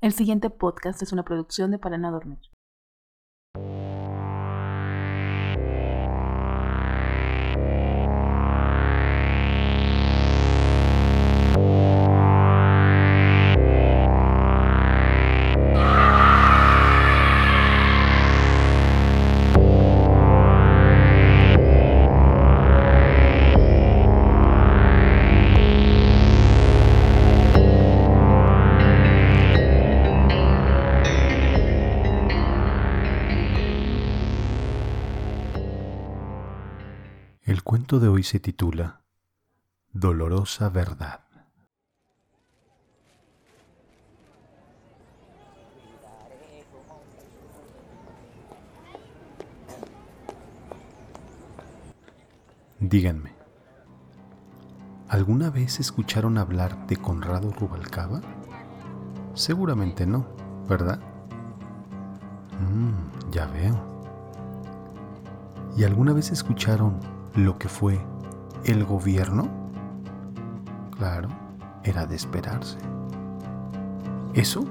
El siguiente podcast es una producción de Para no dormir. El cuento de hoy se titula Dolorosa Verdad. Díganme, ¿alguna vez escucharon hablar de Conrado Rubalcaba? Seguramente no, ¿verdad? Mm, ya veo. ¿Y alguna vez escucharon lo que fue el gobierno? Claro, era de esperarse. Eso,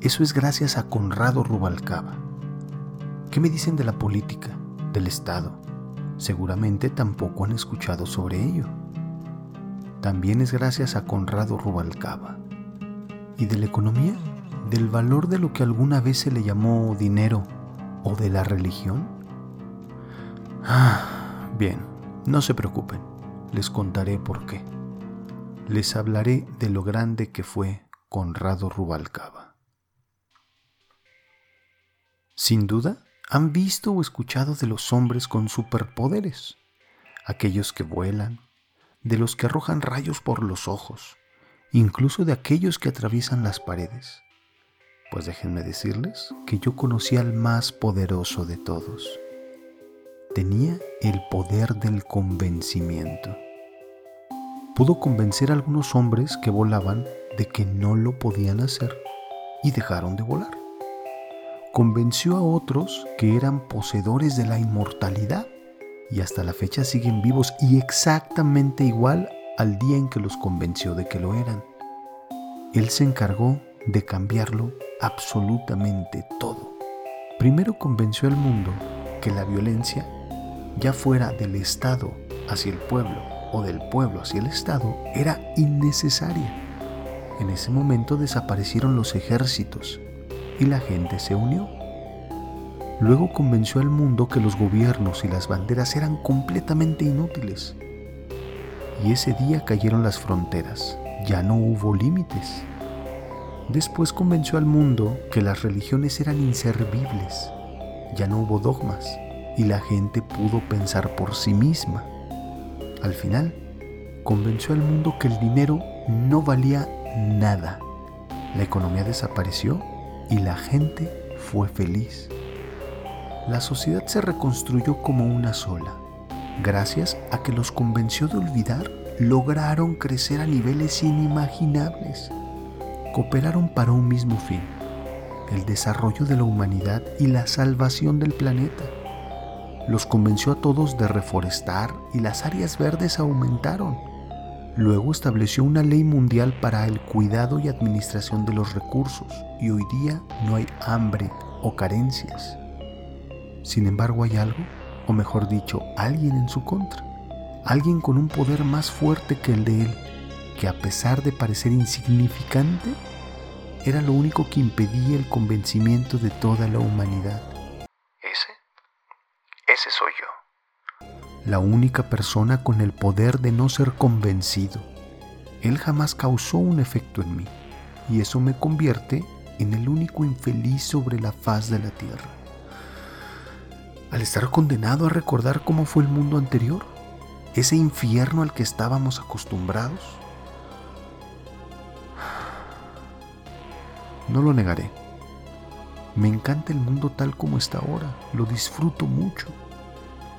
eso es gracias a Conrado Rubalcaba. ¿Qué me dicen de la política, del Estado? Seguramente tampoco han escuchado sobre ello. También es gracias a Conrado Rubalcaba. ¿Y de la economía? ¿Del valor de lo que alguna vez se le llamó dinero o de la religión? Ah, Bien, no se preocupen, les contaré por qué. Les hablaré de lo grande que fue Conrado Rubalcaba. Sin duda, han visto o escuchado de los hombres con superpoderes, aquellos que vuelan, de los que arrojan rayos por los ojos, incluso de aquellos que atraviesan las paredes. Pues déjenme decirles que yo conocí al más poderoso de todos tenía el poder del convencimiento. Pudo convencer a algunos hombres que volaban de que no lo podían hacer y dejaron de volar. Convenció a otros que eran poseedores de la inmortalidad y hasta la fecha siguen vivos y exactamente igual al día en que los convenció de que lo eran. Él se encargó de cambiarlo absolutamente todo. Primero convenció al mundo que la violencia ya fuera del Estado hacia el pueblo o del pueblo hacia el Estado, era innecesaria. En ese momento desaparecieron los ejércitos y la gente se unió. Luego convenció al mundo que los gobiernos y las banderas eran completamente inútiles. Y ese día cayeron las fronteras, ya no hubo límites. Después convenció al mundo que las religiones eran inservibles, ya no hubo dogmas y la gente pudo pensar por sí misma. Al final, convenció al mundo que el dinero no valía nada. La economía desapareció y la gente fue feliz. La sociedad se reconstruyó como una sola. Gracias a que los convenció de olvidar, lograron crecer a niveles inimaginables. Cooperaron para un mismo fin, el desarrollo de la humanidad y la salvación del planeta los convenció a todos de reforestar y las áreas verdes aumentaron. Luego estableció una ley mundial para el cuidado y administración de los recursos y hoy día no hay hambre o carencias. Sin embargo hay algo, o mejor dicho, alguien en su contra, alguien con un poder más fuerte que el de él, que a pesar de parecer insignificante, era lo único que impedía el convencimiento de toda la humanidad. Soy yo. La única persona con el poder de no ser convencido. Él jamás causó un efecto en mí y eso me convierte en el único infeliz sobre la faz de la tierra. Al estar condenado a recordar cómo fue el mundo anterior, ese infierno al que estábamos acostumbrados, no lo negaré. Me encanta el mundo tal como está ahora, lo disfruto mucho,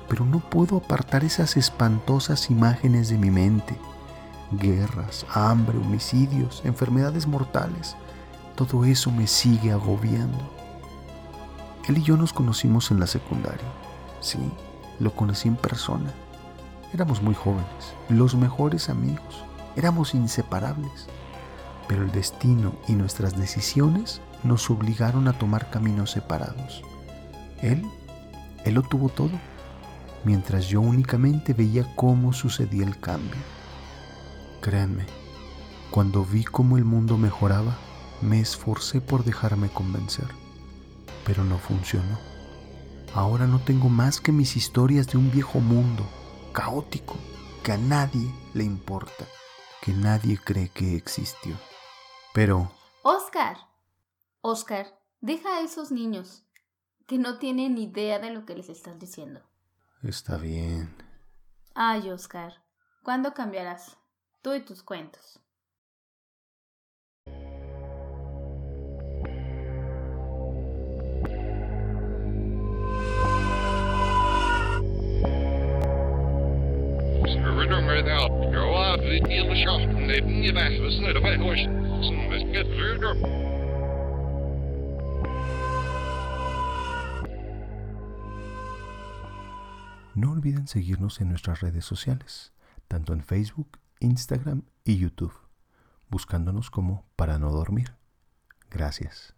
pero no puedo apartar esas espantosas imágenes de mi mente. Guerras, hambre, homicidios, enfermedades mortales, todo eso me sigue agobiando. Él y yo nos conocimos en la secundaria. Sí, lo conocí en persona. Éramos muy jóvenes, los mejores amigos, éramos inseparables. pero el destino y nuestras decisiones nos obligaron a tomar caminos separados. Él, él lo tuvo todo, mientras yo únicamente veía cómo sucedía el cambio. Créanme, cuando vi cómo el mundo mejoraba, me esforcé por dejarme convencer, pero no funcionó. Ahora no tengo más que mis historias de un viejo mundo, caótico, que a nadie le importa, que nadie cree que existió. Pero... Oscar, Oscar, deja a esos niños, que no tienen idea de lo que les estás diciendo. Está bien. Ay, Oscar, ¿cuándo cambiarás? Tú y tus cuentos. No olviden seguirnos en nuestras redes sociales, tanto en Facebook, Instagram y YouTube, buscándonos como para no dormir. Gracias.